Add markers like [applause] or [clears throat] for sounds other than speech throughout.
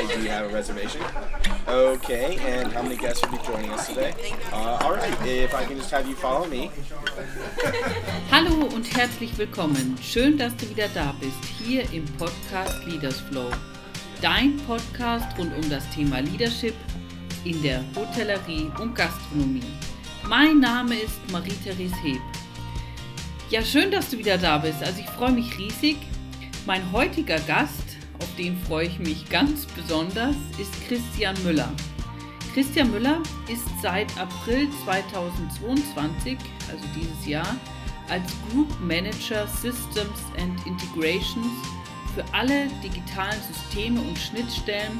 I do have a reservation. Okay, and how many guests will be joining us today? Uh, all right, if I can just have you follow me. [laughs] Hallo und herzlich willkommen. Schön, dass du wieder da bist, hier im Podcast Leaders Flow. Dein Podcast rund um das Thema Leadership in der Hotellerie und Gastronomie. Mein Name ist Marie-Therese Heb. Ja, schön, dass du wieder da bist. Also ich freue mich riesig. Mein heutiger Gast, den freue ich mich ganz besonders, ist Christian Müller. Christian Müller ist seit April 2022, also dieses Jahr, als Group Manager Systems and Integrations für alle digitalen Systeme und Schnittstellen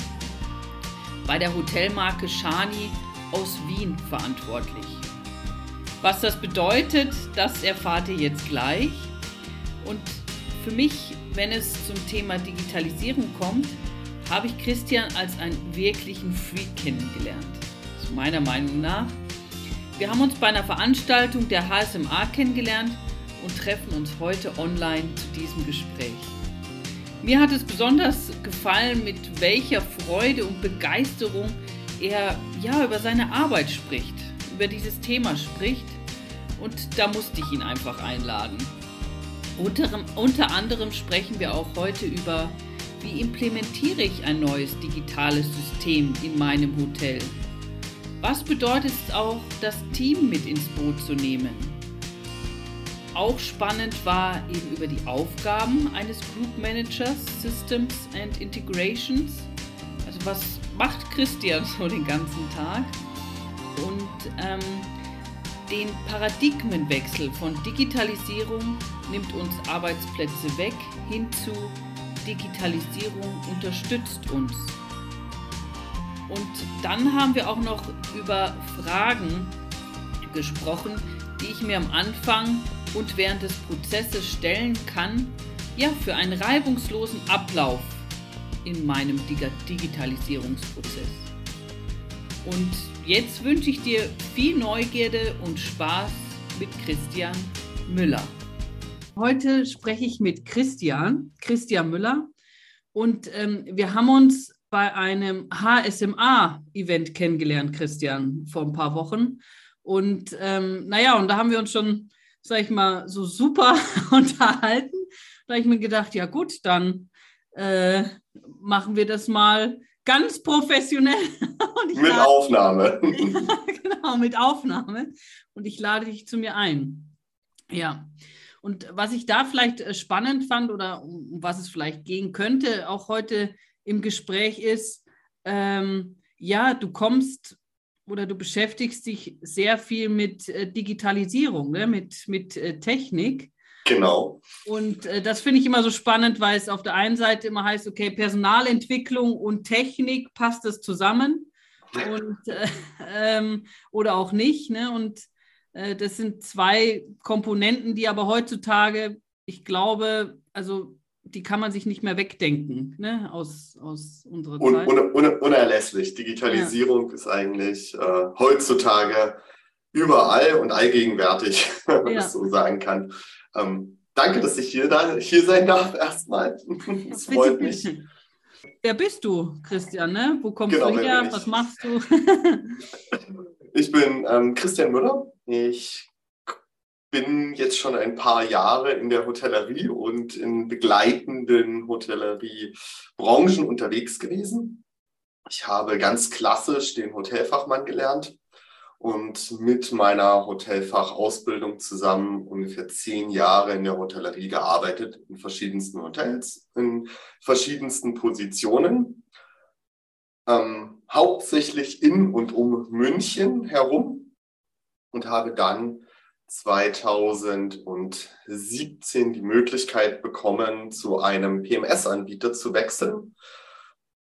bei der Hotelmarke Shani aus Wien verantwortlich. Was das bedeutet, das erfahrt ihr jetzt gleich. Und für mich, wenn es zum Thema Digitalisierung kommt, habe ich Christian als einen wirklichen Freak kennengelernt. Zu meiner Meinung nach. Wir haben uns bei einer Veranstaltung der HSMA kennengelernt und treffen uns heute online zu diesem Gespräch. Mir hat es besonders gefallen, mit welcher Freude und Begeisterung er ja über seine Arbeit spricht über dieses Thema spricht. Und da musste ich ihn einfach einladen. Unter, unter anderem sprechen wir auch heute über, wie implementiere ich ein neues digitales System in meinem Hotel? Was bedeutet es auch, das Team mit ins Boot zu nehmen? Auch spannend war eben über die Aufgaben eines Group Managers, Systems and Integrations. Also was macht Christian [laughs] so den ganzen Tag? und ähm, den Paradigmenwechsel von Digitalisierung nimmt uns Arbeitsplätze weg hin zu Digitalisierung unterstützt uns. Und dann haben wir auch noch über Fragen gesprochen, die ich mir am Anfang und während des Prozesses stellen kann, ja, für einen reibungslosen Ablauf in meinem Digitalisierungsprozess. Und jetzt wünsche ich dir viel Neugierde und Spaß mit Christian Müller. Heute spreche ich mit Christian, Christian Müller. Und ähm, wir haben uns bei einem HSMA-Event kennengelernt, Christian, vor ein paar Wochen. Und ähm, naja, und da haben wir uns schon, sag ich mal, so super [laughs] unterhalten. Da habe ich mir gedacht, ja gut, dann äh, machen wir das mal ganz professionell. [laughs] mit lade, Aufnahme. [laughs] genau, mit Aufnahme. Und ich lade dich zu mir ein. Ja. Und was ich da vielleicht äh, spannend fand oder um was es vielleicht gehen könnte, auch heute im Gespräch ist, ähm, ja, du kommst oder du beschäftigst dich sehr viel mit äh, Digitalisierung, ne? mit, mit äh, Technik. Genau. Und äh, das finde ich immer so spannend, weil es auf der einen Seite immer heißt, okay, Personalentwicklung und Technik passt es zusammen und, äh, ähm, oder auch nicht. Ne? Und äh, das sind zwei Komponenten, die aber heutzutage, ich glaube, also die kann man sich nicht mehr wegdenken ne? aus, aus unserer un, Zeit. Un, un, unerlässlich. Digitalisierung ja. ist eigentlich äh, heutzutage überall und allgegenwärtig, [laughs] wenn man ja. das so sagen kann. Ähm, danke, dass ich hier, da, hier sein darf erstmal. [laughs] Es freut mich. Wer bist du, Christian? Ne? Wo kommst genau, du her? Was machst du? [laughs] [laughs] ich bin ähm, Christian Müller. Ich bin jetzt schon ein paar Jahre in der Hotellerie und in begleitenden Hotelleriebranchen unterwegs gewesen. Ich habe ganz klassisch den Hotelfachmann gelernt und mit meiner Hotelfachausbildung zusammen ungefähr zehn Jahre in der Hotellerie gearbeitet, in verschiedensten Hotels, in verschiedensten Positionen, ähm, hauptsächlich in und um München herum und habe dann 2017 die Möglichkeit bekommen, zu einem PMS-Anbieter zu wechseln.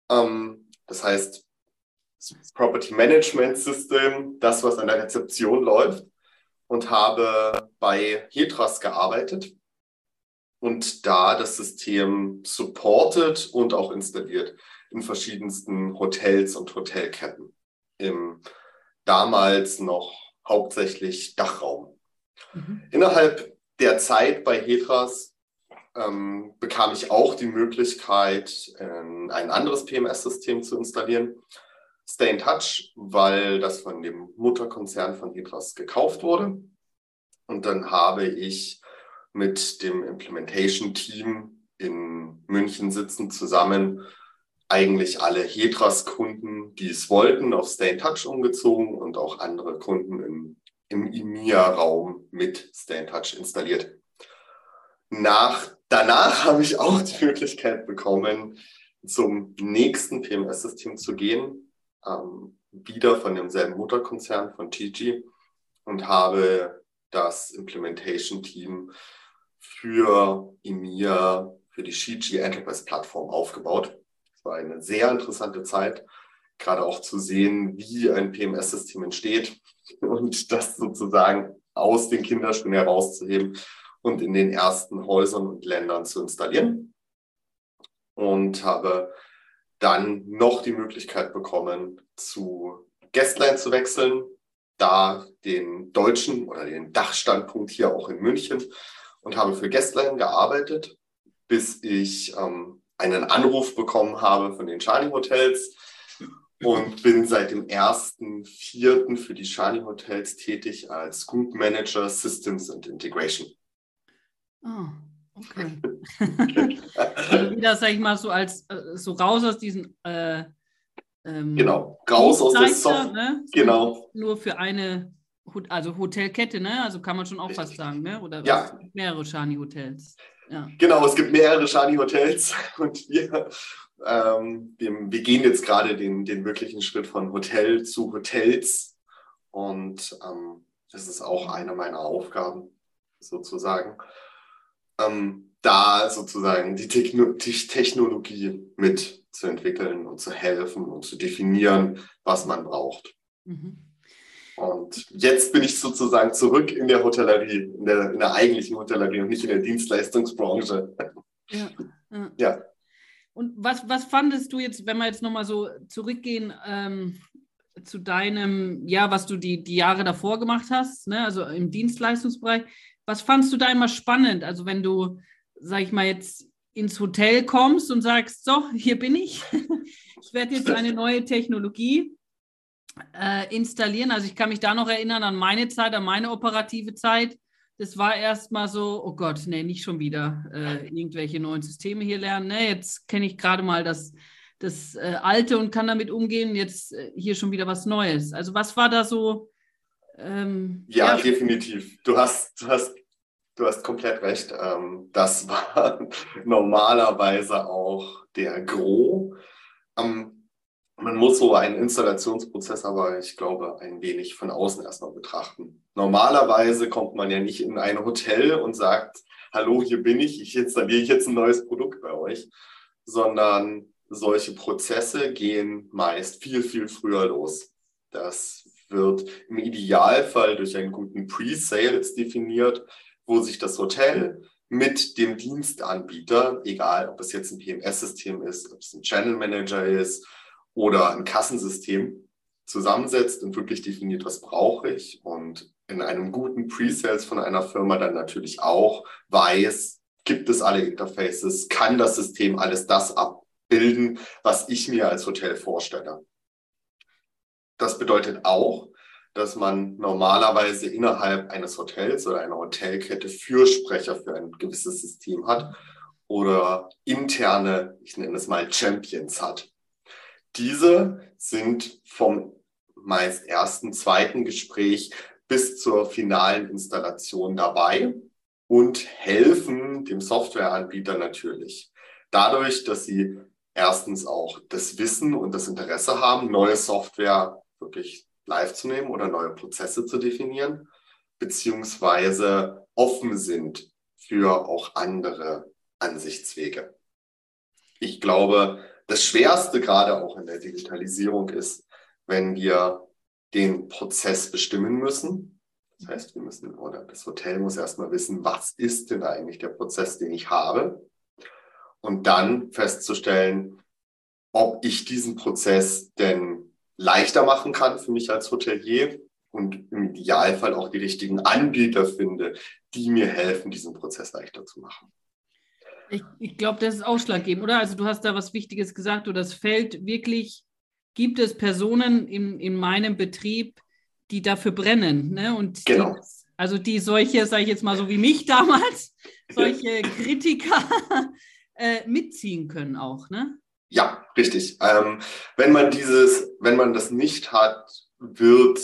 Ähm, das heißt, Property Management System, das, was an der Rezeption läuft, und habe bei Hetras gearbeitet und da das System supportet und auch installiert in verschiedensten Hotels und Hotelketten im damals noch hauptsächlich Dachraum. Mhm. Innerhalb der Zeit bei Hetras ähm, bekam ich auch die Möglichkeit, äh, ein anderes PMS-System zu installieren. Stay in Touch, weil das von dem Mutterkonzern von Hydras gekauft wurde. Und dann habe ich mit dem Implementation-Team in München sitzen zusammen eigentlich alle Hedras-Kunden, die es wollten, auf Stay in Touch umgezogen und auch andere Kunden im, im EMEA-Raum mit Stay in Touch installiert. Nach, danach [laughs] habe ich auch die Möglichkeit bekommen, zum nächsten PMS-System zu gehen, ähm, wieder von demselben Mutterkonzern von TG und habe das Implementation-Team für EMEA, für die Shiji Enterprise Plattform aufgebaut. Es war eine sehr interessante Zeit, gerade auch zu sehen, wie ein PMS-System entsteht [laughs] und das sozusagen aus den Kinderschuhen herauszuheben und in den ersten Häusern und Ländern zu installieren. Und habe dann noch die Möglichkeit bekommen, zu Guestline zu wechseln, da den deutschen oder den Dachstandpunkt hier auch in München und habe für Guestline gearbeitet, bis ich ähm, einen Anruf bekommen habe von den Charlie Hotels und bin seit dem 1.4. für die Charlie Hotels tätig als Group Manager Systems and Integration. Oh, okay. [laughs] also wieder, sag ich mal, so als äh, so raus aus diesen äh, ähm, genau, raus aus der Software. Ne? So genau. Nur für eine also Hotelkette, ne? Also kann man schon auch fast sagen, ne? Oder ja. mehrere Shani-Hotels. Ja. Genau, es gibt mehrere Shani-Hotels [laughs] und wir, ähm, wir, wir, gehen jetzt gerade den, den wirklichen Schritt von Hotel zu Hotels und ähm, das ist auch eine meiner Aufgaben sozusagen, ähm, da sozusagen die, Techno die Technologie mitzuentwickeln und zu helfen und zu definieren, was man braucht. Mhm. Und jetzt bin ich sozusagen zurück in der Hotellerie, in der, in der eigentlichen Hotellerie und nicht in der Dienstleistungsbranche. Ja. ja. [laughs] ja. Und was, was fandest du jetzt, wenn wir jetzt nochmal so zurückgehen ähm, zu deinem, ja, was du die, die Jahre davor gemacht hast, ne, also im Dienstleistungsbereich, was fandest du da immer spannend? Also wenn du, sag ich mal, jetzt ins Hotel kommst und sagst, so, hier bin ich, [laughs] ich werde jetzt eine neue Technologie äh, installieren. Also ich kann mich da noch erinnern an meine Zeit, an meine operative Zeit. Das war erstmal so, oh Gott, nee, nicht schon wieder äh, irgendwelche neuen Systeme hier lernen. Nee, jetzt kenne ich gerade mal das, das äh, Alte und kann damit umgehen. Jetzt äh, hier schon wieder was Neues. Also was war da so? Ähm, ja, ja, definitiv. Du hast, du hast, du hast komplett recht. Ähm, das [laughs] war normalerweise auch der Gros. Ähm, man muss so einen Installationsprozess aber, ich glaube, ein wenig von außen erstmal betrachten. Normalerweise kommt man ja nicht in ein Hotel und sagt, hallo, hier bin ich, ich installiere jetzt ein neues Produkt bei euch, sondern solche Prozesse gehen meist viel, viel früher los. Das wird im Idealfall durch einen guten Pre-Sales definiert, wo sich das Hotel mit dem Dienstanbieter, egal ob es jetzt ein PMS-System ist, ob es ein Channel Manager ist, oder ein Kassensystem zusammensetzt und wirklich definiert, was brauche ich und in einem guten Pre-Sales von einer Firma dann natürlich auch weiß, gibt es alle Interfaces, kann das System alles das abbilden, was ich mir als Hotel vorstelle. Das bedeutet auch, dass man normalerweise innerhalb eines Hotels oder einer Hotelkette Fürsprecher für ein gewisses System hat oder interne, ich nenne es mal Champions hat. Diese sind vom meist ersten, zweiten Gespräch bis zur finalen Installation dabei und helfen dem Softwareanbieter natürlich. Dadurch, dass sie erstens auch das Wissen und das Interesse haben, neue Software wirklich live zu nehmen oder neue Prozesse zu definieren, beziehungsweise offen sind für auch andere Ansichtswege. Ich glaube, das Schwerste gerade auch in der Digitalisierung ist, wenn wir den Prozess bestimmen müssen. Das heißt, wir müssen, oder das Hotel muss erstmal wissen, was ist denn eigentlich der Prozess, den ich habe? Und dann festzustellen, ob ich diesen Prozess denn leichter machen kann für mich als Hotelier und im Idealfall auch die richtigen Anbieter finde, die mir helfen, diesen Prozess leichter zu machen. Ich, ich glaube, das ist ausschlaggebend, oder? Also du hast da was Wichtiges gesagt, du das Feld wirklich, gibt es Personen in, in meinem Betrieb, die dafür brennen, ne? Und genau. Die, also die solche, sage ich jetzt mal so wie mich damals, solche [laughs] Kritiker äh, mitziehen können auch, ne? Ja, richtig. Ähm, wenn man dieses, wenn man das nicht hat, wird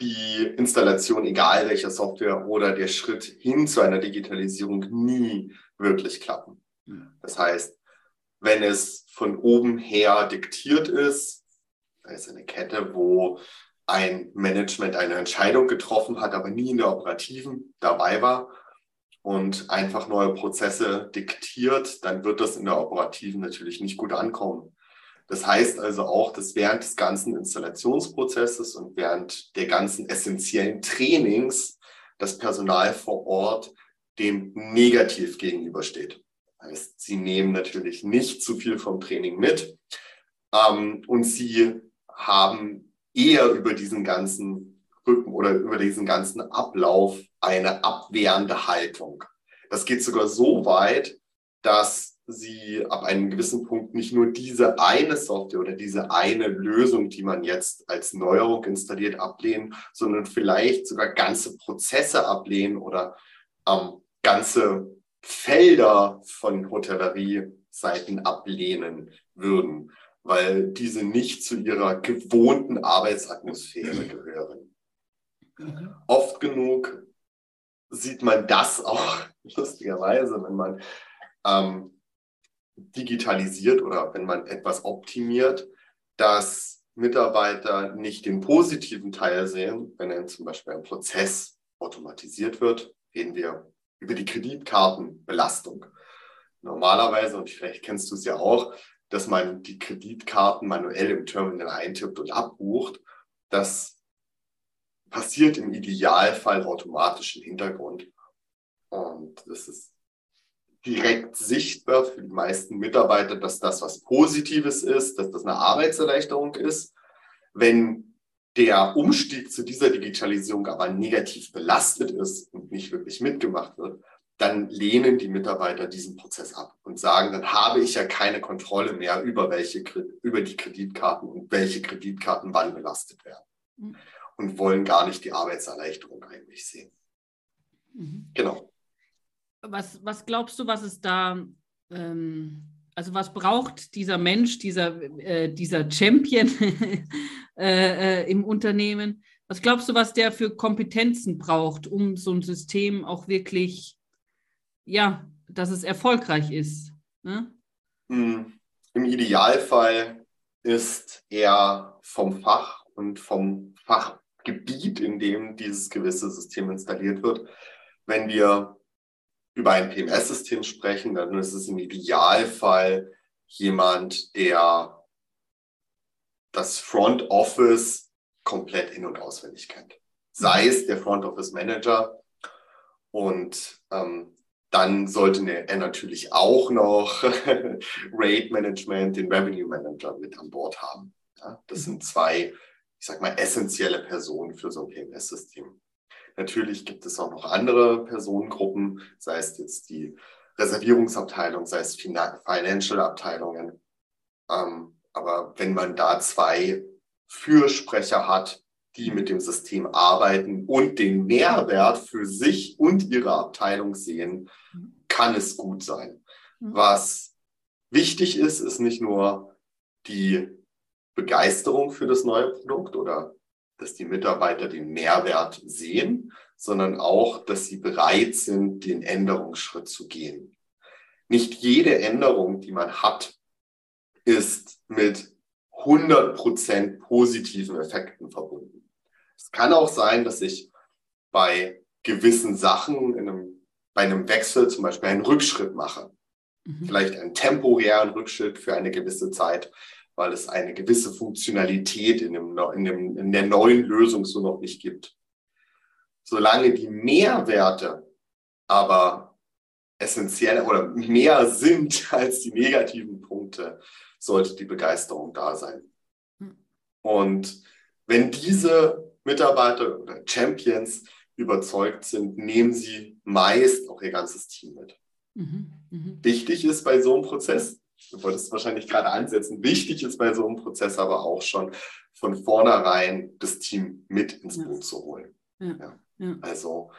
die Installation, egal welcher Software oder der Schritt hin zu einer Digitalisierung nie wirklich klappen. Das heißt, wenn es von oben her diktiert ist, da ist eine Kette, wo ein Management eine Entscheidung getroffen hat, aber nie in der operativen dabei war und einfach neue Prozesse diktiert, dann wird das in der operativen natürlich nicht gut ankommen. Das heißt also auch, dass während des ganzen Installationsprozesses und während der ganzen essentiellen Trainings das Personal vor Ort dem negativ gegenübersteht. Das heißt, sie nehmen natürlich nicht zu viel vom Training mit ähm, und sie haben eher über diesen ganzen Rücken oder über diesen ganzen Ablauf eine abwehrende Haltung. Das geht sogar so weit, dass sie ab einem gewissen Punkt nicht nur diese eine Software oder diese eine Lösung, die man jetzt als Neuerung installiert, ablehnen, sondern vielleicht sogar ganze Prozesse ablehnen oder ähm, ganze Felder von Hotellerie-Seiten ablehnen würden, weil diese nicht zu ihrer gewohnten Arbeitsatmosphäre gehören. Mhm. Oft genug sieht man das auch [laughs] lustigerweise, wenn man ähm, digitalisiert oder wenn man etwas optimiert, dass Mitarbeiter nicht den positiven Teil sehen, wenn dann zum Beispiel ein Prozess automatisiert wird, reden wir über die Kreditkartenbelastung. Normalerweise, und vielleicht kennst du es ja auch, dass man die Kreditkarten manuell im Terminal eintippt und abbucht. Das passiert im Idealfall automatisch im Hintergrund. Und das ist direkt sichtbar für die meisten Mitarbeiter, dass das was Positives ist, dass das eine Arbeitserleichterung ist. Wenn der Umstieg zu dieser Digitalisierung aber negativ belastet ist und nicht wirklich mitgemacht wird, dann lehnen die Mitarbeiter diesen Prozess ab und sagen, dann habe ich ja keine Kontrolle mehr über welche, über die Kreditkarten und welche Kreditkarten wann belastet werden. Und wollen gar nicht die Arbeitserleichterung eigentlich sehen. Mhm. Genau. Was, was glaubst du, was ist da, ähm, also was braucht dieser Mensch, dieser, äh, dieser Champion [laughs] äh, äh, im Unternehmen? Was glaubst du, was der für Kompetenzen braucht, um so ein System auch wirklich ja, dass es erfolgreich ist. Ne? Hm. Im Idealfall ist er vom Fach und vom Fachgebiet, in dem dieses gewisse System installiert wird. Wenn wir über ein PMS-System sprechen, dann ist es im Idealfall jemand, der das Front Office komplett in- und auswendig kennt. Sei es der Front Office Manager und ähm, dann sollte er natürlich auch noch [laughs] Rate Management, den Revenue Manager mit an Bord haben. Ja, das sind zwei, ich sag mal, essentielle Personen für so ein PMS-System. Natürlich gibt es auch noch andere Personengruppen, sei es jetzt die Reservierungsabteilung, sei es Financial-Abteilungen. Ähm, aber wenn man da zwei Fürsprecher hat, die mit dem System arbeiten und den Mehrwert für sich und ihre Abteilung sehen, kann es gut sein. Mhm. Was wichtig ist, ist nicht nur die Begeisterung für das neue Produkt oder dass die Mitarbeiter den Mehrwert sehen, sondern auch, dass sie bereit sind, den Änderungsschritt zu gehen. Nicht jede Änderung, die man hat, ist mit 100% positiven Effekten verbunden. Es kann auch sein, dass ich bei gewissen Sachen in einem, bei einem Wechsel zum Beispiel einen Rückschritt mache. Mhm. Vielleicht einen temporären Rückschritt für eine gewisse Zeit, weil es eine gewisse Funktionalität in, dem, in, dem, in der neuen Lösung so noch nicht gibt. Solange die Mehrwerte aber essentiell oder mehr sind [laughs] als die negativen Punkte, sollte die Begeisterung da sein. Mhm. Und wenn diese Mitarbeiter oder Champions überzeugt sind, nehmen sie meist auch ihr ganzes Team mit. Mhm. Mhm. Wichtig ist bei so einem Prozess, du wolltest wahrscheinlich gerade ansetzen, wichtig ist bei so einem Prozess aber auch schon von vornherein das Team mit ins Boot ja. zu holen. Ja. Ja. Also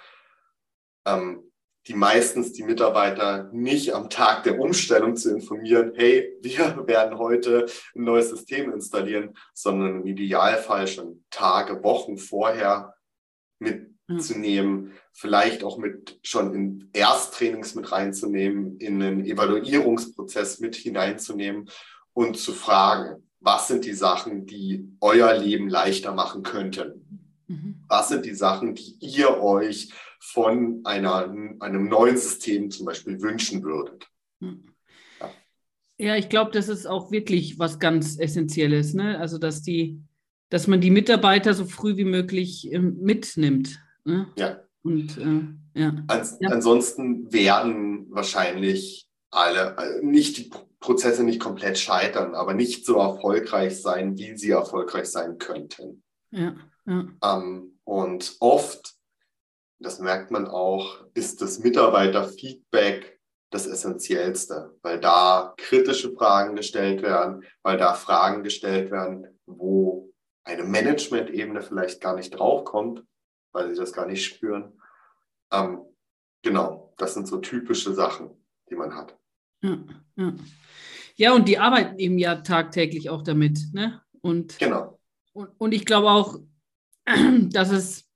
ähm, die meistens die Mitarbeiter nicht am Tag der Umstellung zu informieren, hey, wir werden heute ein neues System installieren, sondern im Idealfall schon Tage, Wochen vorher mitzunehmen, vielleicht auch mit schon in Ersttrainings mit reinzunehmen, in einen Evaluierungsprozess mit hineinzunehmen und zu fragen, was sind die Sachen, die euer Leben leichter machen könnten? Mhm. Was sind die Sachen, die ihr euch von einer, einem neuen System zum Beispiel wünschen würdet. Hm. Ja, ja ich glaube, das ist auch wirklich was ganz Essentielles. Ne? Also, dass, die, dass man die Mitarbeiter so früh wie möglich äh, mitnimmt. Ne? Ja. Und, äh, ja. Ans ja. Ansonsten werden wahrscheinlich alle, äh, nicht die Prozesse nicht komplett scheitern, aber nicht so erfolgreich sein, wie sie erfolgreich sein könnten. Ja, ja. Ähm, und oft das merkt man auch, ist das Mitarbeiterfeedback das Essentiellste, weil da kritische Fragen gestellt werden, weil da Fragen gestellt werden, wo eine Management-Ebene vielleicht gar nicht draufkommt, weil sie das gar nicht spüren. Ähm, genau, das sind so typische Sachen, die man hat. Ja, ja. ja, und die arbeiten eben ja tagtäglich auch damit. Ne? Und, genau. Und, und ich glaube auch, [clears throat] dass es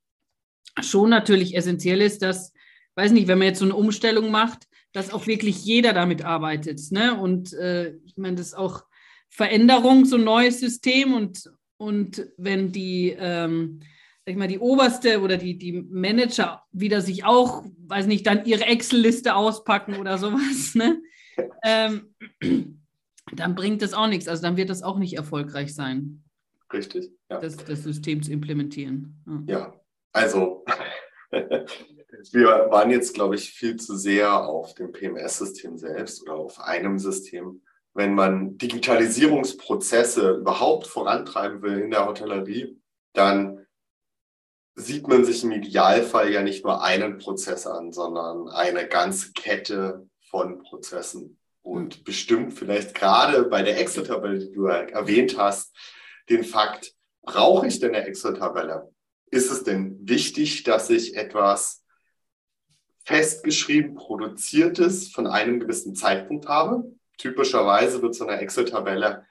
schon natürlich essentiell ist, dass, weiß nicht, wenn man jetzt so eine Umstellung macht, dass auch wirklich jeder damit arbeitet. Ne? Und äh, ich meine, das ist auch Veränderung, so ein neues System. Und, und wenn die, ähm, sag ich mal, die oberste oder die, die Manager wieder sich auch, weiß nicht, dann ihre Excel-Liste auspacken oder sowas, ne? Ähm, dann bringt das auch nichts. Also dann wird das auch nicht erfolgreich sein. Richtig, ja. Das, das System zu implementieren. Ja, ja also, [laughs] wir waren jetzt, glaube ich, viel zu sehr auf dem PMS-System selbst oder auf einem System. Wenn man Digitalisierungsprozesse überhaupt vorantreiben will in der Hotellerie, dann sieht man sich im Idealfall ja nicht nur einen Prozess an, sondern eine ganze Kette von Prozessen. Und hm. bestimmt vielleicht gerade bei der Excel-Tabelle, die du erwähnt hast, den Fakt, brauche ich denn eine Excel-Tabelle? ist es denn wichtig, dass ich etwas festgeschrieben produziertes von einem gewissen Zeitpunkt habe? Typischerweise wird so eine Excel-Tabelle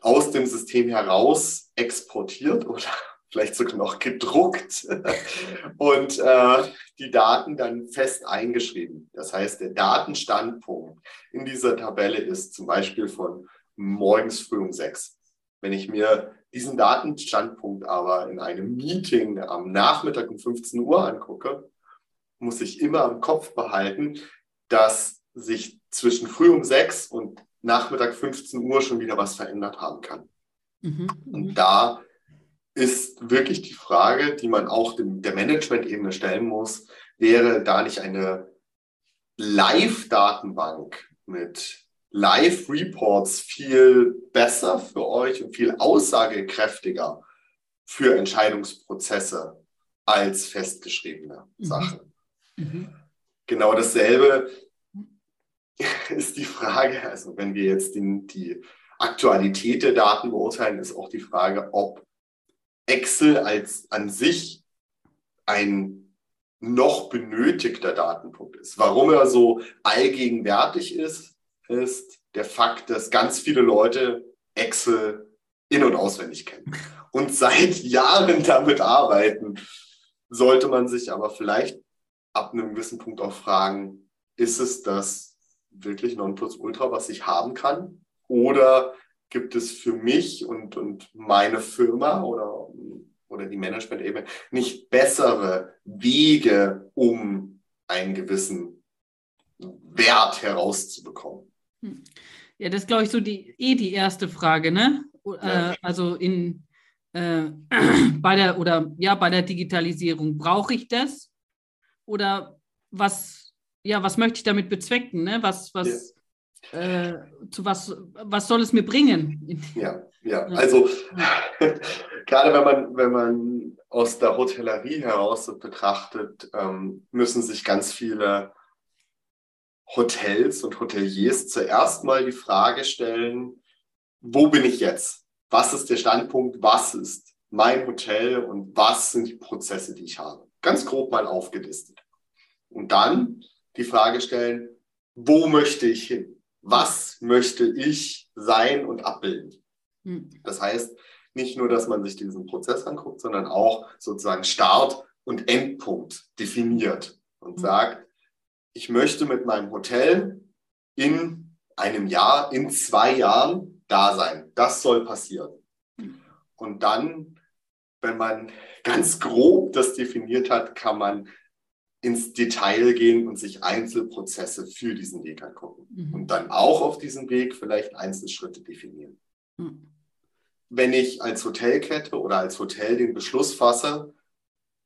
aus dem System heraus exportiert [laughs] oder vielleicht sogar noch gedruckt [laughs] und äh, die Daten dann fest eingeschrieben. Das heißt, der Datenstandpunkt in dieser Tabelle ist zum Beispiel von morgens früh um sechs. Wenn ich mir diesen Datenstandpunkt aber in einem Meeting am Nachmittag um 15 Uhr angucke, muss ich immer im Kopf behalten, dass sich zwischen früh um 6 und Nachmittag 15 Uhr schon wieder was verändert haben kann. Mhm. Und da ist wirklich die Frage, die man auch dem, der Management-Ebene stellen muss, wäre da nicht eine Live-Datenbank mit Live-Reports viel besser für euch und viel aussagekräftiger für Entscheidungsprozesse als festgeschriebene mhm. Sachen. Mhm. Genau dasselbe [laughs] ist die Frage, also wenn wir jetzt die, die Aktualität der Daten beurteilen, ist auch die Frage, ob Excel als an sich ein noch benötigter Datenpunkt ist. Warum er so allgegenwärtig ist, ist der Fakt, dass ganz viele Leute Excel in- und auswendig kennen und seit [laughs] Jahren damit arbeiten, sollte man sich aber vielleicht ab einem gewissen Punkt auch fragen, ist es das wirklich Nonplusultra, was ich haben kann? Oder gibt es für mich und, und meine Firma oder, oder die Management-Ebene nicht bessere Wege, um einen gewissen Wert herauszubekommen? Hm. Ja, das ist, glaube ich, so die eh die erste Frage, ne? Äh, also in äh, [clears throat] bei der oder ja, bei der Digitalisierung, brauche ich das? Oder was, ja, was möchte ich damit bezwecken? Ne? Was, was, ja. Äh, zu was, was soll es mir bringen? Ja, ja. Also [laughs] gerade wenn man, wenn man aus der Hotellerie heraus betrachtet, ähm, müssen sich ganz viele Hotels und Hoteliers zuerst mal die Frage stellen, wo bin ich jetzt? Was ist der Standpunkt? Was ist mein Hotel und was sind die Prozesse, die ich habe? Ganz grob mal aufgelistet. Und dann die Frage stellen, wo möchte ich hin? Was möchte ich sein und abbilden? Hm. Das heißt, nicht nur, dass man sich diesen Prozess anguckt, sondern auch sozusagen Start und Endpunkt definiert und hm. sagt, ich möchte mit meinem Hotel in einem Jahr, in zwei Jahren da sein. Das soll passieren. Hm. Und dann, wenn man ganz grob das definiert hat, kann man ins Detail gehen und sich Einzelprozesse für diesen Weg angucken. Mhm. Und dann auch auf diesem Weg vielleicht Einzelschritte definieren. Mhm. Wenn ich als Hotelkette oder als Hotel den Beschluss fasse,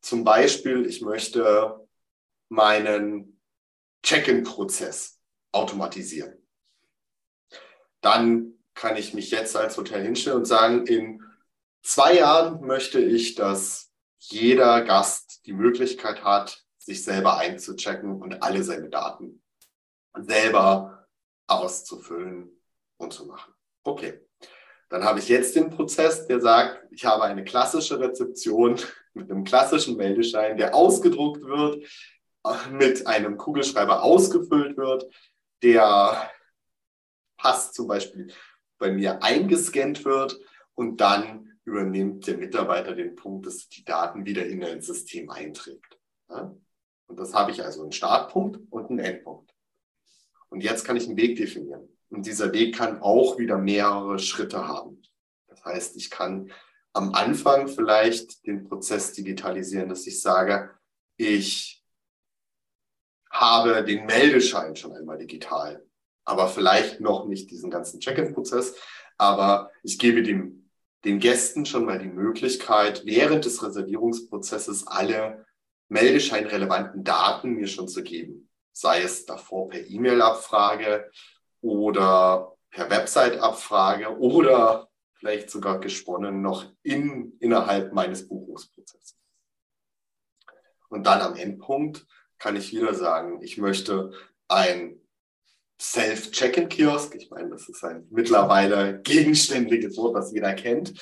zum Beispiel, ich möchte meinen Check-in-Prozess automatisieren, dann kann ich mich jetzt als Hotel hinstellen und sagen, in zwei Jahren möchte ich, dass jeder Gast die Möglichkeit hat, sich selber einzuchecken und alle seine Daten selber auszufüllen und zu machen. Okay, dann habe ich jetzt den Prozess, der sagt, ich habe eine klassische Rezeption [laughs] mit einem klassischen Meldeschein, der ausgedruckt wird, mit einem Kugelschreiber ausgefüllt wird, der Pass zum Beispiel bei mir eingescannt wird und dann übernimmt der Mitarbeiter den Punkt, dass die Daten wieder in ein System einträgt. Ja? Und das habe ich also einen Startpunkt und einen Endpunkt. Und jetzt kann ich einen Weg definieren. Und dieser Weg kann auch wieder mehrere Schritte haben. Das heißt, ich kann am Anfang vielleicht den Prozess digitalisieren, dass ich sage, ich habe den Meldeschein schon einmal digital, aber vielleicht noch nicht diesen ganzen Check-in-Prozess. Aber ich gebe dem, den Gästen schon mal die Möglichkeit, während des Reservierungsprozesses alle meldescheinrelevanten Daten mir schon zu geben. Sei es davor per E-Mail-Abfrage oder per Website-Abfrage oder vielleicht sogar gesponnen noch in, innerhalb meines Buchungsprozesses. Und dann am Endpunkt kann ich wieder sagen, ich möchte ein Self-Check-in-Kiosk, ich meine, das ist ein mittlerweile gegenständiges Wort, das jeder kennt,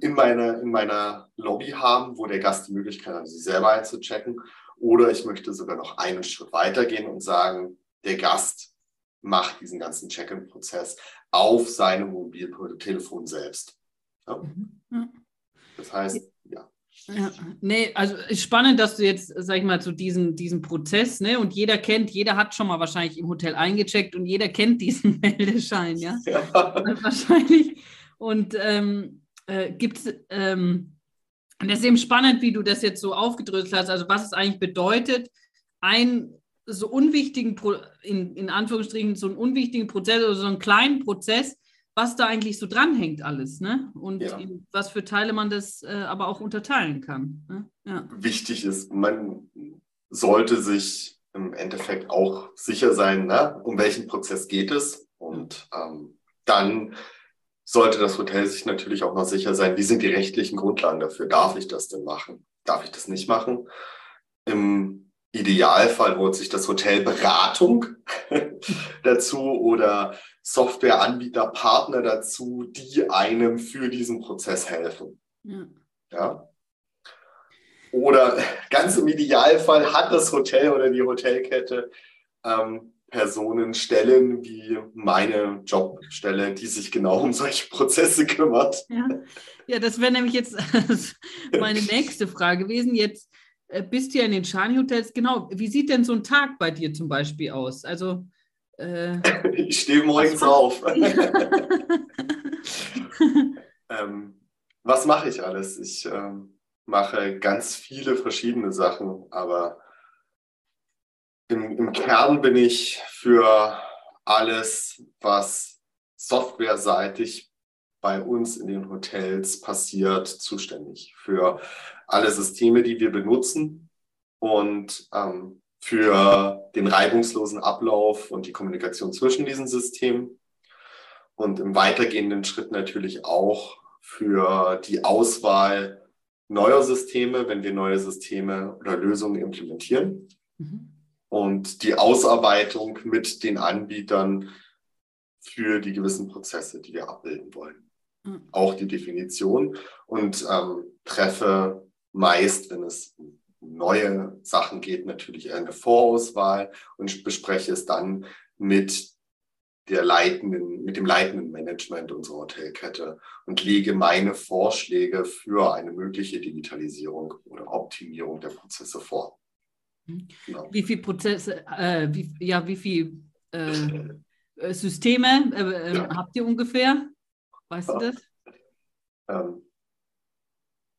in meiner, in meiner Lobby haben, wo der Gast die Möglichkeit hat, sich selber einzuchecken. Oder ich möchte sogar noch einen Schritt weitergehen und sagen, der Gast macht diesen ganzen Check-in-Prozess auf seinem Mobiltelefon selbst. Ja? Mhm. Das heißt, ja. Ja, nee, also ist spannend, dass du jetzt, sag ich mal, so diesen, diesen Prozess, ne, und jeder kennt, jeder hat schon mal wahrscheinlich im Hotel eingecheckt und jeder kennt diesen [laughs] Meldeschein, ja. ja. wahrscheinlich. Und ähm, äh, gibt es, ähm, das ist eben spannend, wie du das jetzt so aufgedröselt hast, also was es eigentlich bedeutet, einen so unwichtigen, Pro in, in Anführungsstrichen, so einen unwichtigen Prozess oder so einen kleinen Prozess, was da eigentlich so dranhängt alles, ne? Und ja. was für Teile man das äh, aber auch unterteilen kann. Ne? Ja. Wichtig ist, man sollte sich im Endeffekt auch sicher sein, ne? um welchen Prozess geht es. Und ähm, dann sollte das Hotel sich natürlich auch noch sicher sein, wie sind die rechtlichen Grundlagen dafür? Darf ich das denn machen? Darf ich das nicht machen? Im Idealfall holt sich das Hotel Beratung [laughs] dazu oder Softwareanbieter, Partner dazu, die einem für diesen Prozess helfen. Ja. ja. Oder [laughs] ganz im Idealfall hat das Hotel oder die Hotelkette ähm, Personen stellen, wie meine Jobstelle, die sich genau um solche Prozesse kümmert. Ja, ja das wäre nämlich jetzt [laughs] meine nächste Frage gewesen. Jetzt äh, bist du ja in den Shani-Hotels. Genau, wie sieht denn so ein Tag bei dir zum Beispiel aus? Also äh, [laughs] ich stehe morgens auf. [laughs] ähm, was mache ich alles? Ich ähm, mache ganz viele verschiedene Sachen, aber im, im Kern bin ich für alles, was softwareseitig bei uns in den Hotels passiert, zuständig. Für alle Systeme, die wir benutzen und ähm, für den reibungslosen Ablauf und die Kommunikation zwischen diesen Systemen. Und im weitergehenden Schritt natürlich auch für die Auswahl neuer Systeme, wenn wir neue Systeme oder Lösungen implementieren. Mhm und die Ausarbeitung mit den Anbietern für die gewissen Prozesse, die wir abbilden wollen. Mhm. Auch die Definition und ähm, treffe meist, wenn es um neue Sachen geht, natürlich eine Vorauswahl und bespreche es dann mit der leitenden, mit dem leitenden Management unserer Hotelkette und lege meine Vorschläge für eine mögliche Digitalisierung oder Optimierung der Prozesse vor. Mhm. Genau. Wie viele Prozesse, äh, wie, ja, wie viele äh, äh, Systeme äh, äh, ja. habt ihr ungefähr? Weißt du das? Ähm,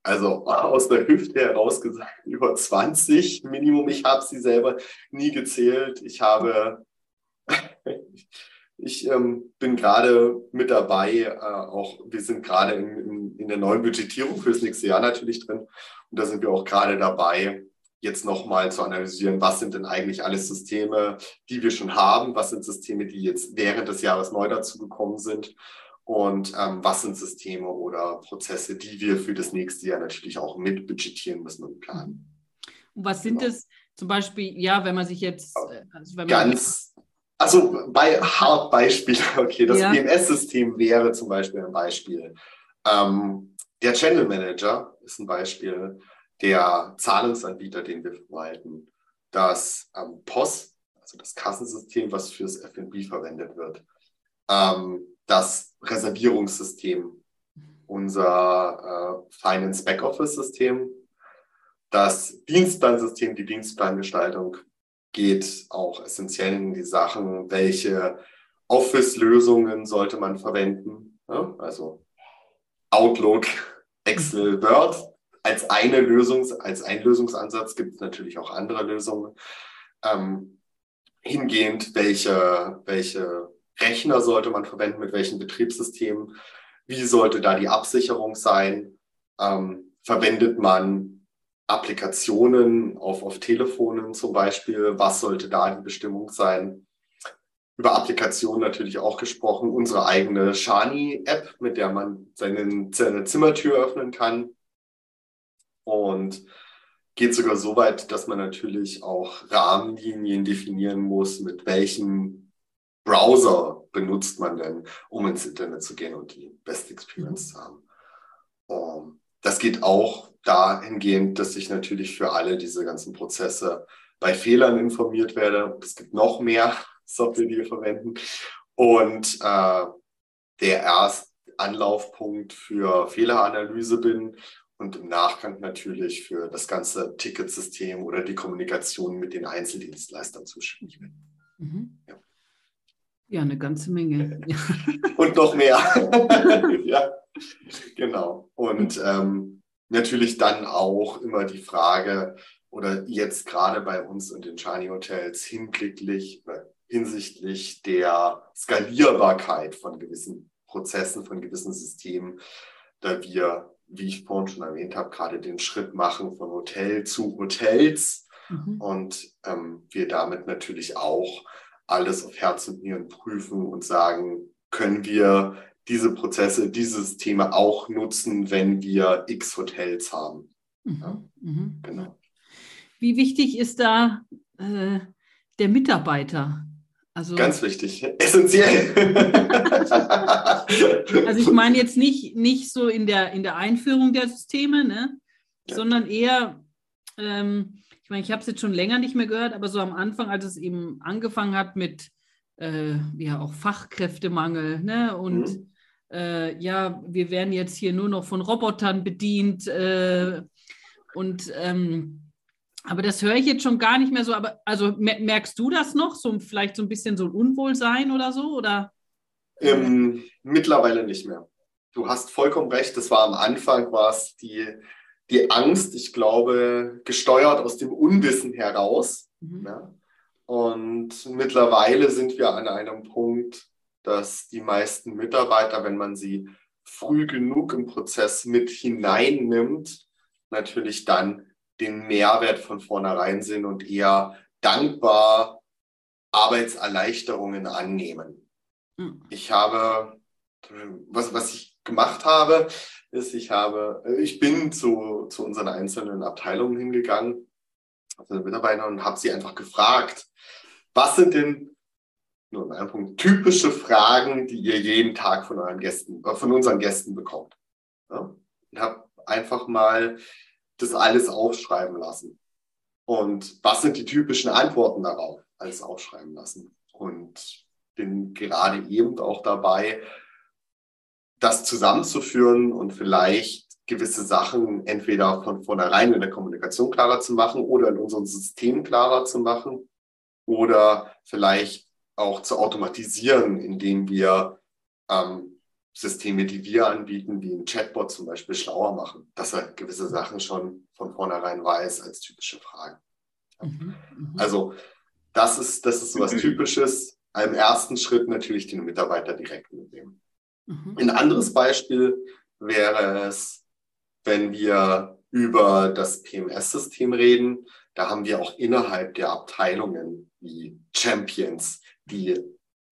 also aus der Hüfte heraus gesagt, [laughs] über 20 Minimum. Ich habe sie selber nie gezählt. Ich habe [laughs] Ich ähm, bin gerade mit dabei, äh, auch wir sind gerade in, in, in, der neuen Budgetierung für das nächste Jahr natürlich drin. Und da sind wir auch gerade dabei, jetzt nochmal zu analysieren, was sind denn eigentlich alles Systeme, die wir schon haben, was sind Systeme, die jetzt während des Jahres neu dazugekommen sind und ähm, was sind Systeme oder Prozesse, die wir für das nächste Jahr natürlich auch mit budgetieren müssen und planen. Und was sind genau. es zum Beispiel, ja, wenn man sich jetzt... Also wenn Ganz also bei Hauptbeispiel, [laughs] okay, das ja. PMS-System wäre zum Beispiel ein Beispiel. Ähm, der Channel Manager ist ein Beispiel, der Zahlungsanbieter, den wir verwalten, das ähm, POS, also das Kassensystem, was fürs F&B verwendet wird, ähm, das Reservierungssystem, unser äh, Finance Backoffice System, das Dienstplansystem, die Dienstplangestaltung geht auch essentiell in die Sachen, welche Office-Lösungen sollte man verwenden. Ja? Also Outlook, Excel, [laughs] Word als eine Lösung, als ein Lösungsansatz gibt es natürlich auch andere Lösungen. Ähm, hingehend, welche, welche Rechner sollte man verwenden, mit welchen Betriebssystemen, wie sollte da die Absicherung sein, ähm, verwendet man Applikationen auf, auf Telefonen zum Beispiel. Was sollte da die Bestimmung sein? Über Applikationen natürlich auch gesprochen. Unsere eigene Shani-App, mit der man seine, seine Zimmertür öffnen kann. Und geht sogar so weit, dass man natürlich auch Rahmenlinien definieren muss, mit welchem Browser benutzt man denn, um ins Internet zu gehen und die beste Experience zu haben. Um, das geht auch dahingehend, dass ich natürlich für alle diese ganzen Prozesse bei Fehlern informiert werde. Es gibt noch mehr [laughs] Software, die wir verwenden. Und äh, der erste Anlaufpunkt für Fehleranalyse bin und im Nachgang natürlich für das ganze Ticketsystem oder die Kommunikation mit den Einzeldienstleistern zuständig bin. Mhm. Ja. ja. eine ganze Menge. [laughs] und noch mehr. [laughs] ja, genau. Und ähm, natürlich dann auch immer die Frage oder jetzt gerade bei uns in den Shiny Hotels hinblicklich hinsichtlich der Skalierbarkeit von gewissen Prozessen, von gewissen Systemen, da wir, wie ich vorhin schon erwähnt habe, gerade den Schritt machen von Hotel zu Hotels mhm. und ähm, wir damit natürlich auch alles auf Herz und Nieren prüfen und sagen, können wir diese Prozesse, dieses Thema auch nutzen, wenn wir X Hotels haben. Mhm. Ja, mhm. Genau. Wie wichtig ist da äh, der Mitarbeiter? Also, Ganz wichtig, essentiell. [laughs] also ich meine jetzt nicht, nicht so in der, in der Einführung der Systeme, ne? Ja. sondern eher, ähm, ich meine, ich habe es jetzt schon länger nicht mehr gehört, aber so am Anfang, als es eben angefangen hat mit äh, ja auch Fachkräftemangel ne? und mhm äh, ja, wir werden jetzt hier nur noch von Robotern bedient. Äh, und ähm, aber das höre ich jetzt schon gar nicht mehr so. Aber also merkst du das noch? So vielleicht so ein bisschen so ein Unwohlsein oder so? Oder? Ähm, mittlerweile nicht mehr. Du hast vollkommen recht. Das war am Anfang war es die, die Angst, ich glaube, gesteuert aus dem Unwissen heraus. Mhm. Ja? Und mittlerweile sind wir an einem Punkt, dass die meisten Mitarbeiter, wenn man sie früh genug im Prozess mit hineinnimmt, natürlich dann den Mehrwert von vornherein sehen und eher dankbar Arbeitserleichterungen annehmen. Mhm. Ich habe, was, was ich gemacht habe, ist, ich habe, ich bin zu, zu unseren einzelnen Abteilungen hingegangen also Mitarbeiter und habe sie einfach gefragt, was sind denn nur ein Punkt, typische Fragen, die ihr jeden Tag von euren Gästen, von unseren Gästen bekommt. Ja? Ich habe einfach mal das alles aufschreiben lassen. Und was sind die typischen Antworten darauf? Alles aufschreiben lassen. Und bin gerade eben auch dabei, das zusammenzuführen und vielleicht gewisse Sachen entweder von vornherein in der Kommunikation klarer zu machen oder in unserem System klarer zu machen oder vielleicht auch zu automatisieren, indem wir ähm, Systeme, die wir anbieten, wie ein Chatbot zum Beispiel, schlauer machen, dass er gewisse Sachen schon von vornherein weiß als typische Fragen. Mhm, mhm. also das ist, das ist so was [clears throat] Typisches. Im ersten Schritt natürlich den Mitarbeiter direkt mitnehmen. Mhm. Ein anderes Beispiel wäre es, wenn wir über das PMS-System reden. Da haben wir auch innerhalb der Abteilungen wie Champions, die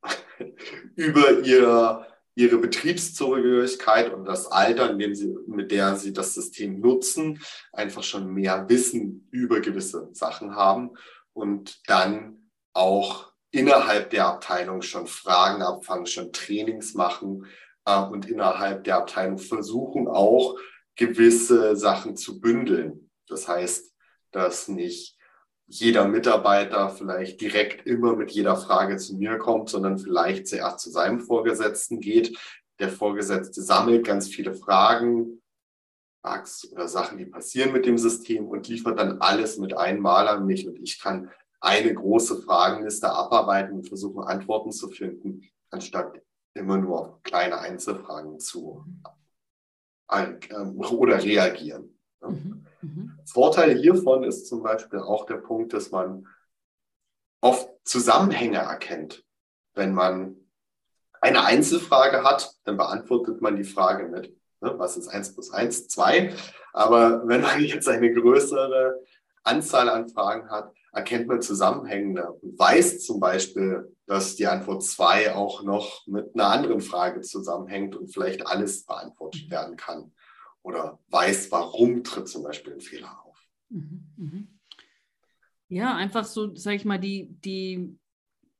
[laughs] über ihr, ihre Betriebszugehörigkeit und das Alter, in dem sie, mit der sie das System nutzen, einfach schon mehr Wissen über gewisse Sachen haben und dann auch innerhalb der Abteilung schon Fragen abfangen, schon Trainings machen äh, und innerhalb der Abteilung versuchen auch gewisse Sachen zu bündeln. Das heißt, dass nicht jeder Mitarbeiter vielleicht direkt immer mit jeder Frage zu mir kommt, sondern vielleicht zuerst zu seinem Vorgesetzten geht. Der Vorgesetzte sammelt ganz viele Fragen, Bugs oder Sachen, die passieren mit dem System und liefert dann alles mit einmal an mich und ich kann eine große Fragenliste abarbeiten und versuchen, Antworten zu finden, anstatt immer nur auf kleine Einzelfragen zu äh, oder reagieren. Mhm. Mhm. Vorteil hiervon ist zum Beispiel auch der Punkt, dass man oft Zusammenhänge erkennt. Wenn man eine Einzelfrage hat, dann beantwortet man die Frage mit, ne, was ist 1 plus 1, 2. Aber wenn man jetzt eine größere Anzahl an Fragen hat, erkennt man Zusammenhänge und weiß zum Beispiel, dass die Antwort 2 auch noch mit einer anderen Frage zusammenhängt und vielleicht alles beantwortet werden kann oder weiß, warum tritt zum Beispiel ein Fehler auf. Mhm, mhm. Ja, einfach so, sage ich mal, die, die,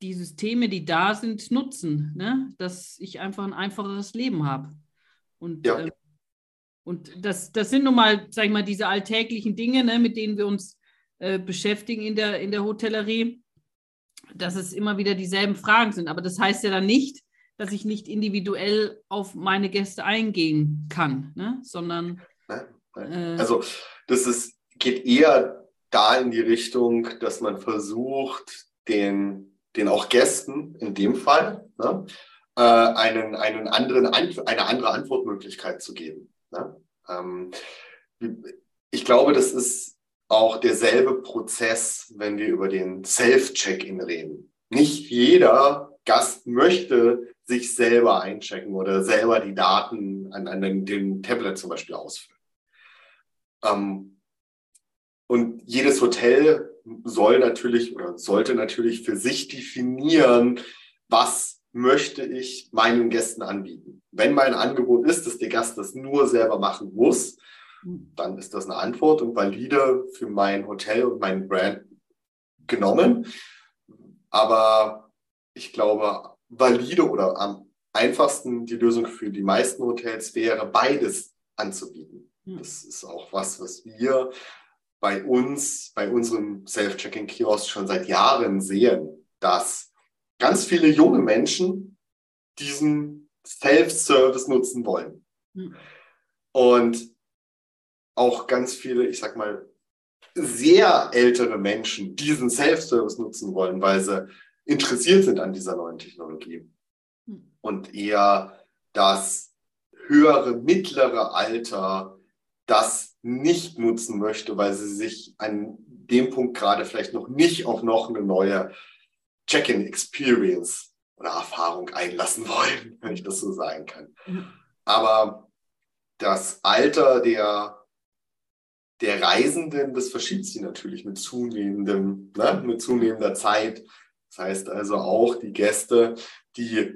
die Systeme, die da sind, nutzen, ne? dass ich einfach ein einfacheres Leben habe. Und, ja. äh, und das, das sind nun mal, sage ich mal, diese alltäglichen Dinge, ne, mit denen wir uns äh, beschäftigen in der, in der Hotellerie, dass es immer wieder dieselben Fragen sind. Aber das heißt ja dann nicht, dass ich nicht individuell auf meine Gäste eingehen kann, ne? sondern. Nein, nein. Äh, also, das ist, geht eher da in die Richtung, dass man versucht, den, den auch Gästen in dem Fall ne, äh, einen, einen anderen, eine andere Antwortmöglichkeit zu geben. Ne? Ähm, ich glaube, das ist auch derselbe Prozess, wenn wir über den Self-Check-In reden. Nicht jeder Gast möchte sich selber einchecken oder selber die Daten an, an den Tablet zum Beispiel ausfüllen. Ähm, und jedes Hotel soll natürlich oder sollte natürlich für sich definieren, was möchte ich meinen Gästen anbieten. Wenn mein Angebot ist, dass der Gast das nur selber machen muss, dann ist das eine Antwort und valide für mein Hotel und mein Brand genommen. Aber ich glaube, valide oder am einfachsten die Lösung für die meisten Hotels wäre, beides anzubieten. Das ist auch was, was wir bei uns, bei unserem Self-Checking-Kiosk schon seit Jahren sehen, dass ganz viele junge Menschen diesen Self-Service nutzen wollen. Mhm. Und auch ganz viele, ich sag mal, sehr ältere Menschen diesen Self-Service nutzen wollen, weil sie interessiert sind an dieser neuen Technologie hm. und eher das höhere, mittlere Alter das nicht nutzen möchte, weil sie sich an dem Punkt gerade vielleicht noch nicht auf noch eine neue Check-in-Experience oder Erfahrung einlassen wollen, [laughs] wenn ich das so sagen kann. Aber das Alter der, der Reisenden, das verschiebt sich natürlich mit zunehmendem, ne, mit zunehmender Zeit. Das heißt also auch die Gäste, die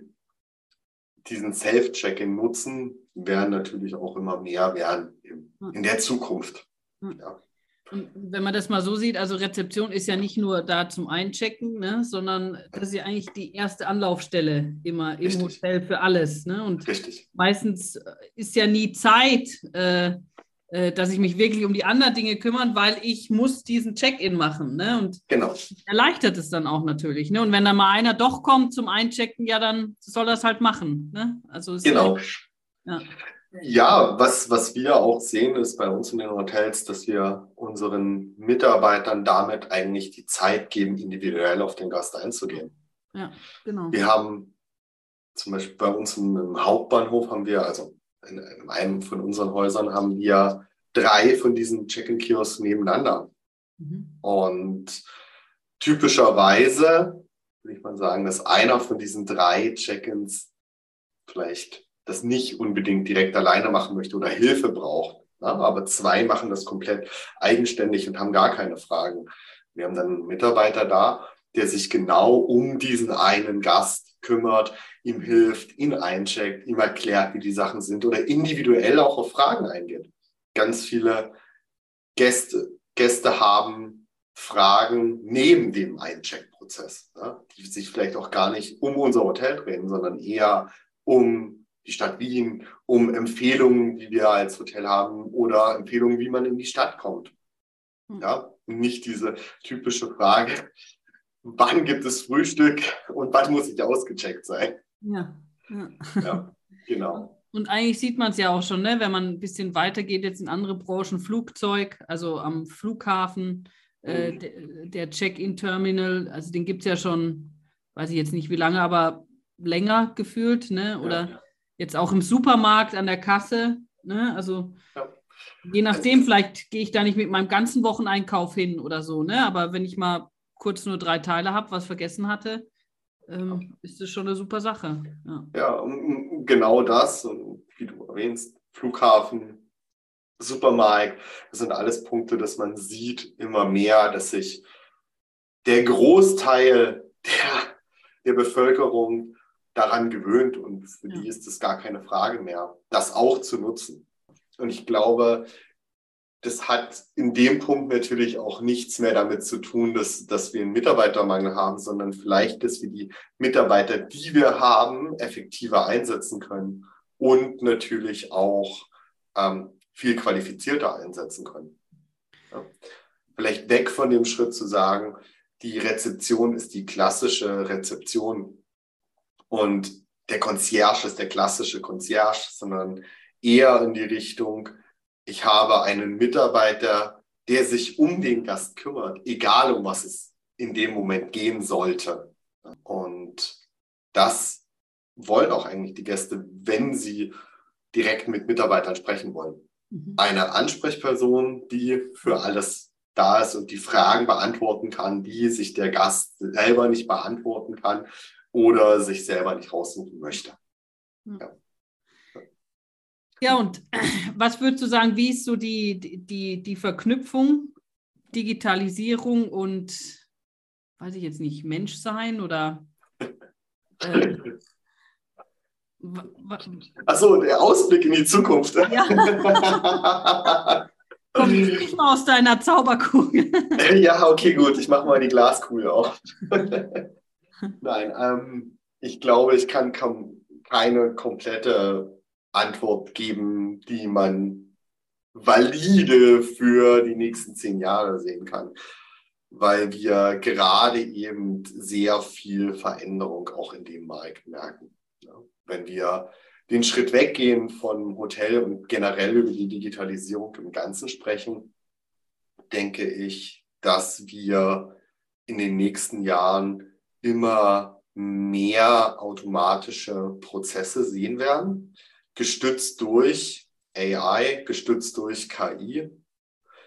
diesen Self-Check-In nutzen, werden natürlich auch immer mehr werden in der Zukunft. Ja. wenn man das mal so sieht, also Rezeption ist ja nicht nur da zum Einchecken, ne, sondern das ist ja eigentlich die erste Anlaufstelle immer im. Hotel für alles. Ne? Und Richtig. meistens ist ja nie Zeit, äh, äh, dass ich mich wirklich um die anderen Dinge kümmern, weil ich muss diesen Check-in machen. Ne? Und genau. erleichtert es dann auch natürlich. Ne? Und wenn da mal einer doch kommt zum Einchecken, ja, dann soll das halt machen. Ne? Also genau. Halt, ja. Ja, was, was wir auch sehen, ist bei uns in den Hotels, dass wir unseren Mitarbeitern damit eigentlich die Zeit geben, individuell auf den Gast einzugehen. Ja, genau. Wir haben zum Beispiel bei uns im Hauptbahnhof haben wir, also in, in einem von unseren Häusern haben wir drei von diesen Check-in-Kiosks nebeneinander. Mhm. Und typischerweise würde ich mal sagen, dass einer von diesen drei Check-ins vielleicht das nicht unbedingt direkt alleine machen möchte oder Hilfe braucht. Ja, aber zwei machen das komplett eigenständig und haben gar keine Fragen. Wir haben dann einen Mitarbeiter da, der sich genau um diesen einen Gast kümmert, ihm hilft, ihn eincheckt, ihm erklärt, wie die Sachen sind oder individuell auch auf Fragen eingeht. Ganz viele Gäste, Gäste haben Fragen neben dem Eincheckprozess, ja, die sich vielleicht auch gar nicht um unser Hotel drehen, sondern eher um die Stadt Wien, um Empfehlungen, die wir als Hotel haben oder Empfehlungen, wie man in die Stadt kommt. Hm. Ja, nicht diese typische Frage, wann gibt es Frühstück und wann muss ich ausgecheckt sein? Ja, ja. ja genau. Und eigentlich sieht man es ja auch schon, ne? wenn man ein bisschen weitergeht, jetzt in andere Branchen, Flugzeug, also am Flughafen, äh, mhm. der, der Check-in-Terminal, also den gibt es ja schon, weiß ich jetzt nicht wie lange, aber länger gefühlt, ne? Oder ja. Jetzt auch im Supermarkt an der Kasse. Ne? Also ja. je nachdem, vielleicht gehe ich da nicht mit meinem ganzen Wocheneinkauf hin oder so. Ne? Aber wenn ich mal kurz nur drei Teile habe, was vergessen hatte, ähm, ist das schon eine super Sache. Ja, ja genau das. Und wie du erwähnst, Flughafen, Supermarkt, das sind alles Punkte, dass man sieht immer mehr, dass sich der Großteil der, der Bevölkerung daran gewöhnt und für ja. die ist es gar keine Frage mehr, das auch zu nutzen. Und ich glaube, das hat in dem Punkt natürlich auch nichts mehr damit zu tun, dass, dass wir einen Mitarbeitermangel haben, sondern vielleicht, dass wir die Mitarbeiter, die wir haben, effektiver einsetzen können und natürlich auch ähm, viel qualifizierter einsetzen können. Ja? Vielleicht weg von dem Schritt zu sagen, die Rezeption ist die klassische Rezeption und der Concierge ist der klassische Concierge, sondern eher in die Richtung, ich habe einen Mitarbeiter, der sich um den Gast kümmert, egal um was es in dem Moment gehen sollte. Und das wollen auch eigentlich die Gäste, wenn sie direkt mit Mitarbeitern sprechen wollen. Mhm. Eine Ansprechperson, die für alles da ist und die Fragen beantworten kann, die sich der Gast selber nicht beantworten kann oder sich selber nicht raussuchen möchte. Ja. Ja, und [clears throat] was würdest du sagen, wie ist so die, die, die Verknüpfung, Digitalisierung und, weiß ich jetzt nicht, Menschsein oder? Äh, Achso, der Ausblick in die Zukunft. Ja. [laughs] Komm, sprich mal aus deiner Zauberkugel. ja, okay, gut, ich mache mal die Glaskugel auf. [laughs] Nein, ähm, ich glaube, ich kann keine komplette Antwort geben, die man valide für die nächsten zehn Jahre sehen kann, weil wir gerade eben sehr viel Veränderung auch in dem Markt merken. Wenn wir den Schritt weggehen von Hotel und generell über die Digitalisierung im Ganzen sprechen, denke ich, dass wir in den nächsten Jahren immer mehr automatische Prozesse sehen werden, gestützt durch AI, gestützt durch KI.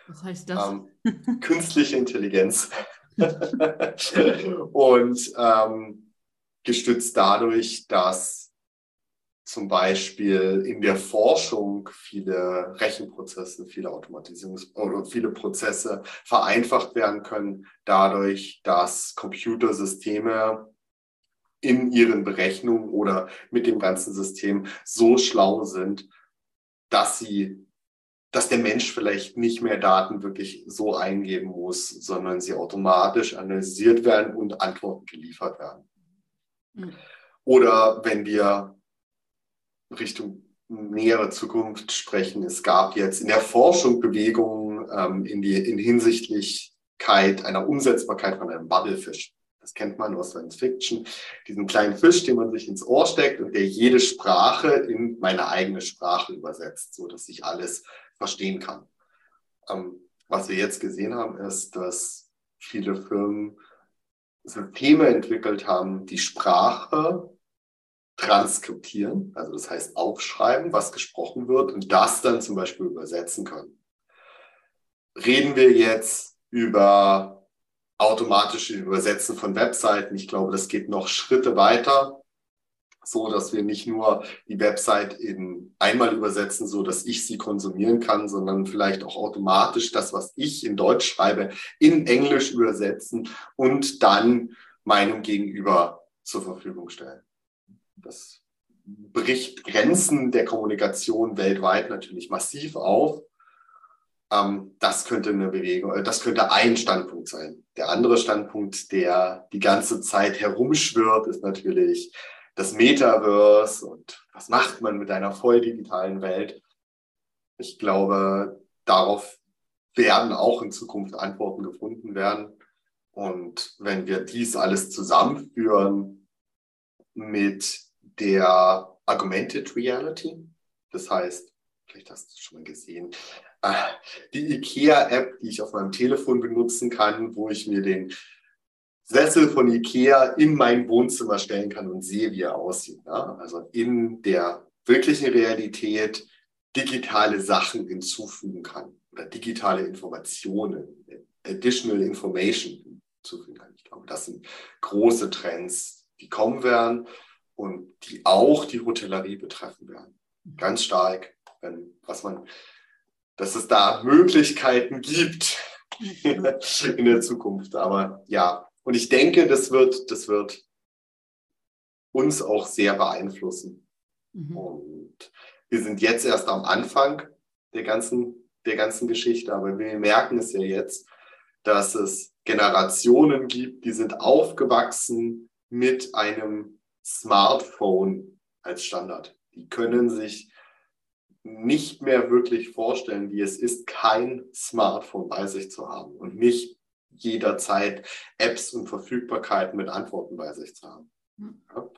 Was heißt das? Ähm, künstliche Intelligenz. [laughs] und ähm, gestützt dadurch, dass zum Beispiel in der Forschung viele Rechenprozesse, viele Automatisierungs- oder viele Prozesse vereinfacht werden können, dadurch, dass Computersysteme in ihren Berechnungen oder mit dem ganzen System so schlau sind, dass sie dass der Mensch vielleicht nicht mehr Daten wirklich so eingeben muss, sondern sie automatisch analysiert werden und Antworten geliefert werden. Mhm. Oder wenn wir Richtung nähere Zukunft sprechen, es gab jetzt in der Forschung Bewegungen ähm, in, die, in Hinsichtlichkeit einer Umsetzbarkeit von einem Bubblefisch. Das kennt man aus Science Fiction. Diesen kleinen Fisch, den man sich ins Ohr steckt und der jede Sprache in meine eigene Sprache übersetzt, so dass ich alles verstehen kann. Ähm, was wir jetzt gesehen haben, ist, dass viele Firmen Systeme entwickelt haben, die Sprache transkriptieren, also das heißt aufschreiben, was gesprochen wird und das dann zum Beispiel übersetzen können. Reden wir jetzt über automatische Übersetzen von Webseiten. Ich glaube, das geht noch Schritte weiter so, dass wir nicht nur die Website in einmal übersetzen, so dass ich sie konsumieren kann, sondern vielleicht auch automatisch das, was ich in Deutsch schreibe, in Englisch übersetzen und dann meinem Gegenüber zur Verfügung stellen. Das bricht Grenzen der Kommunikation weltweit natürlich massiv auf. Ähm, das könnte eine Bewegung, äh, das könnte ein Standpunkt sein. Der andere Standpunkt, der die ganze Zeit herumschwirrt, ist natürlich, das Metaverse und was macht man mit einer voll digitalen Welt. Ich glaube, darauf werden auch in Zukunft Antworten gefunden werden. Und wenn wir dies alles zusammenführen mit der Augmented Reality, das heißt, vielleicht hast du es schon mal gesehen, äh, die IKEA-App, die ich auf meinem Telefon benutzen kann, wo ich mir den Sessel von Ikea in mein Wohnzimmer stellen kann und sehe, wie er aussieht. Ja? Also in der wirklichen Realität digitale Sachen hinzufügen kann oder digitale Informationen, additional information hinzufügen kann. Ich glaube, das sind große Trends, die kommen werden und die auch die Hotellerie betreffen werden. Ganz stark, wenn, was man, dass es da Möglichkeiten gibt [laughs] in der Zukunft. Aber ja, und ich denke, das wird, das wird uns auch sehr beeinflussen. Mhm. Und wir sind jetzt erst am Anfang der ganzen, der ganzen Geschichte, aber wir merken es ja jetzt, dass es Generationen gibt, die sind aufgewachsen mit einem Smartphone als Standard. Die können sich nicht mehr wirklich vorstellen, wie es ist, kein Smartphone bei sich zu haben und nicht jederzeit Apps und Verfügbarkeiten mit Antworten bei sich zu haben. Ja?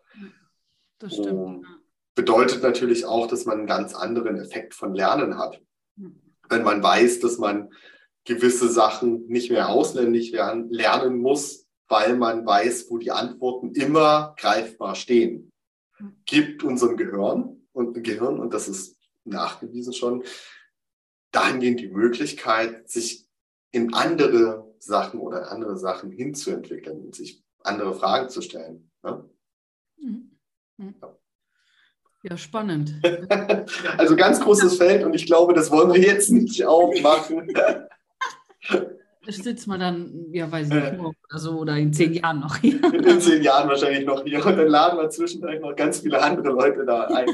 Das stimmt. Und bedeutet natürlich auch, dass man einen ganz anderen Effekt von Lernen hat. Wenn man weiß, dass man gewisse Sachen nicht mehr ausländisch lernen muss, weil man weiß, wo die Antworten immer greifbar stehen. Gibt unserem Gehirn und Gehirn, und das ist nachgewiesen schon, dahingehend die Möglichkeit, sich in andere Sachen oder andere Sachen hinzuentwickeln und sich andere Fragen zu stellen. Ne? Mhm. Mhm. Ja. ja. spannend. [laughs] also ganz großes Feld und ich glaube, das wollen wir jetzt nicht aufmachen. [laughs] Sitzt man dann, ja, weiß ich nicht, morgen oder so oder in zehn Jahren noch hier. In zehn Jahren wahrscheinlich noch hier und dann laden wir zwischendurch noch ganz viele andere Leute da ein.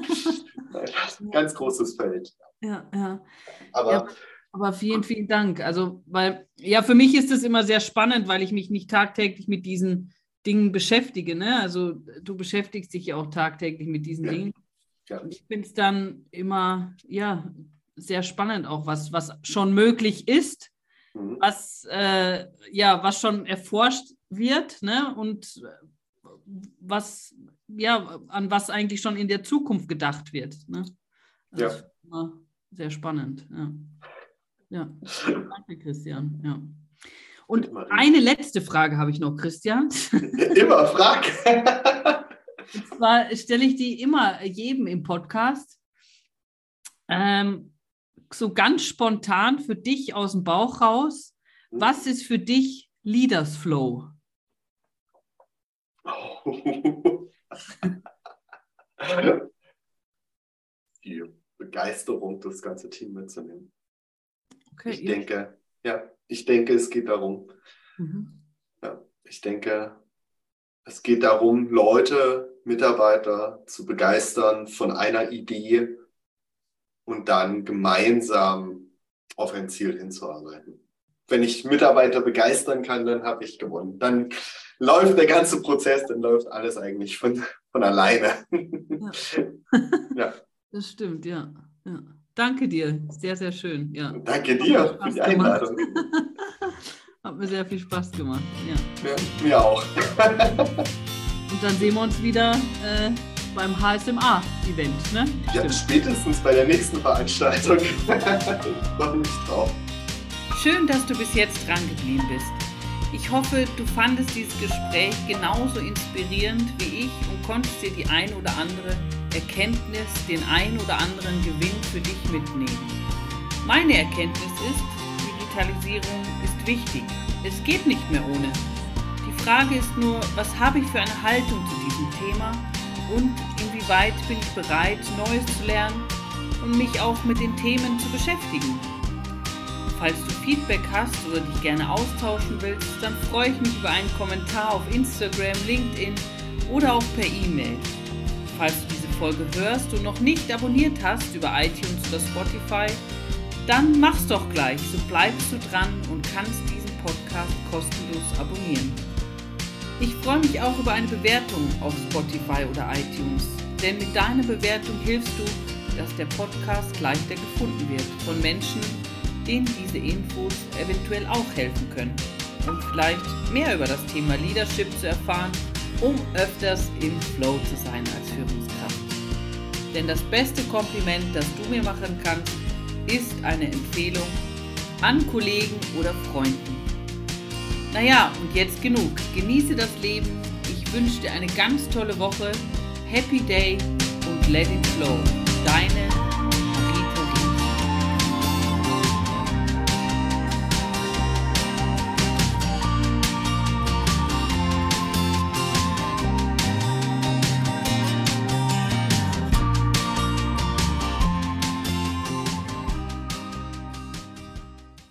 ganz großes Feld. Ja, ja. Aber ja. Aber vielen, vielen Dank. Also, weil, ja, für mich ist es immer sehr spannend, weil ich mich nicht tagtäglich mit diesen Dingen beschäftige. Ne? Also, du beschäftigst dich ja auch tagtäglich mit diesen ja. Dingen. Ja. Ich finde es dann immer, ja, sehr spannend auch, was, was schon möglich ist, mhm. was, äh, ja, was schon erforscht wird, ne? Und was, ja, an was eigentlich schon in der Zukunft gedacht wird. Ne? Also ja. Sehr spannend, ja. Ja, danke, Christian. Ja. Und eine letzte Frage habe ich noch, Christian. [laughs] Immer, frag. Und zwar stelle ich die immer jedem im Podcast. Ähm, so ganz spontan für dich aus dem Bauch raus. Hm? Was ist für dich Leaders Flow? [laughs] Die Begeisterung, das ganze Team mitzunehmen. Okay, ich denke, ja, ich denke, es geht darum. Mhm. Ja, ich denke, es geht darum, Leute, Mitarbeiter zu begeistern von einer Idee und dann gemeinsam auf ein Ziel hinzuarbeiten. Wenn ich Mitarbeiter begeistern kann, dann habe ich gewonnen. Dann läuft der ganze Prozess, dann läuft alles eigentlich von, von alleine. Ja. ja. [laughs] Das stimmt, ja. ja. Danke dir, sehr, sehr schön. Ja. Danke dir für die Einladung. [laughs] Hat mir sehr viel Spaß gemacht. Ja. ja mir auch. Und dann sehen wir uns wieder äh, beim HSMA-Event, ne? Ja, Stimmt. spätestens bei der nächsten Veranstaltung. ich freue mich drauf. Schön, dass du bis jetzt dran geblieben bist. Ich hoffe, du fandest dieses Gespräch genauso inspirierend wie ich und konntest dir die ein oder andere Erkenntnis, den ein oder anderen Gewinn für dich mitnehmen. Meine Erkenntnis ist, Digitalisierung ist wichtig. Es geht nicht mehr ohne. Die Frage ist nur, was habe ich für eine Haltung zu diesem Thema und inwieweit bin ich bereit, Neues zu lernen und mich auch mit den Themen zu beschäftigen. Falls du Feedback hast oder dich gerne austauschen willst, dann freue ich mich über einen Kommentar auf Instagram, LinkedIn oder auch per E-Mail. Falls du diese Folge hörst und noch nicht abonniert hast über iTunes oder Spotify, dann mach's doch gleich, so bleibst du dran und kannst diesen Podcast kostenlos abonnieren. Ich freue mich auch über eine Bewertung auf Spotify oder iTunes, denn mit deiner Bewertung hilfst du, dass der Podcast leichter gefunden wird von Menschen, denen diese Infos eventuell auch helfen können, um vielleicht mehr über das Thema Leadership zu erfahren, um öfters im Flow zu sein als Führungskraft. Denn das beste Kompliment, das du mir machen kannst, ist eine Empfehlung an Kollegen oder Freunden. Naja, und jetzt genug. Genieße das Leben. Ich wünsche dir eine ganz tolle Woche. Happy Day und let it flow. Deine